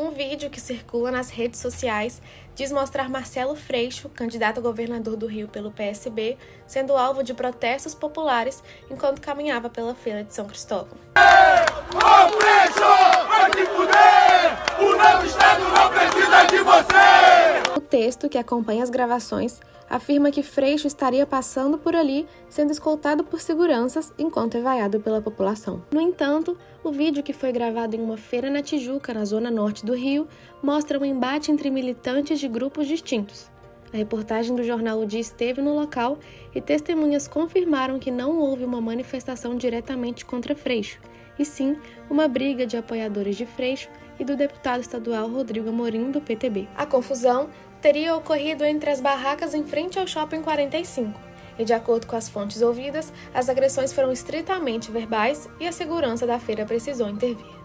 Um vídeo que circula nas redes sociais diz mostrar Marcelo Freixo, candidato a governador do Rio pelo PSB, sendo alvo de protestos populares enquanto caminhava pela feira de São Cristóvão. Ô Freixo, vai te fuder! O novo Estado não precisa de você! Texto, que acompanha as gravações, afirma que Freixo estaria passando por ali, sendo escoltado por seguranças enquanto é vaiado pela população. No entanto, o vídeo que foi gravado em uma feira na Tijuca, na zona norte do Rio, mostra um embate entre militantes de grupos distintos. A reportagem do jornal O Dia esteve no local e testemunhas confirmaram que não houve uma manifestação diretamente contra Freixo, e sim uma briga de apoiadores de Freixo e do deputado estadual Rodrigo Amorim, do PTB. A confusão teria ocorrido entre as barracas em frente ao Shopping 45. E de acordo com as fontes ouvidas, as agressões foram estritamente verbais e a segurança da feira precisou intervir.